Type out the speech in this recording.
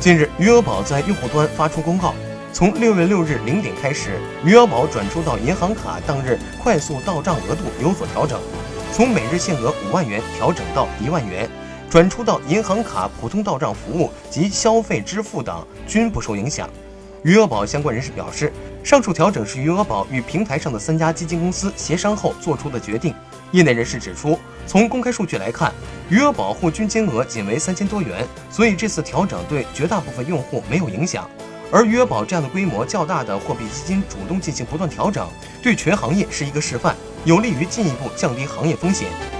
近日，余额宝在用户端发出公告，从六月六日零点开始，余额宝转出到银行卡当日快速到账额度有所调整，从每日限额五万元调整到一万元，转出到银行卡普通到账服务及消费支付等均不受影响。余额宝相关人士表示，上述调整是余额宝与平台上的三家基金公司协商后做出的决定。业内人士指出，从公开数据来看，余额宝户均金额仅为三千多元，所以这次调整对绝大部分用户没有影响。而余额宝这样的规模较大的货币基金主动进行不断调整，对全行业是一个示范，有利于进一步降低行业风险。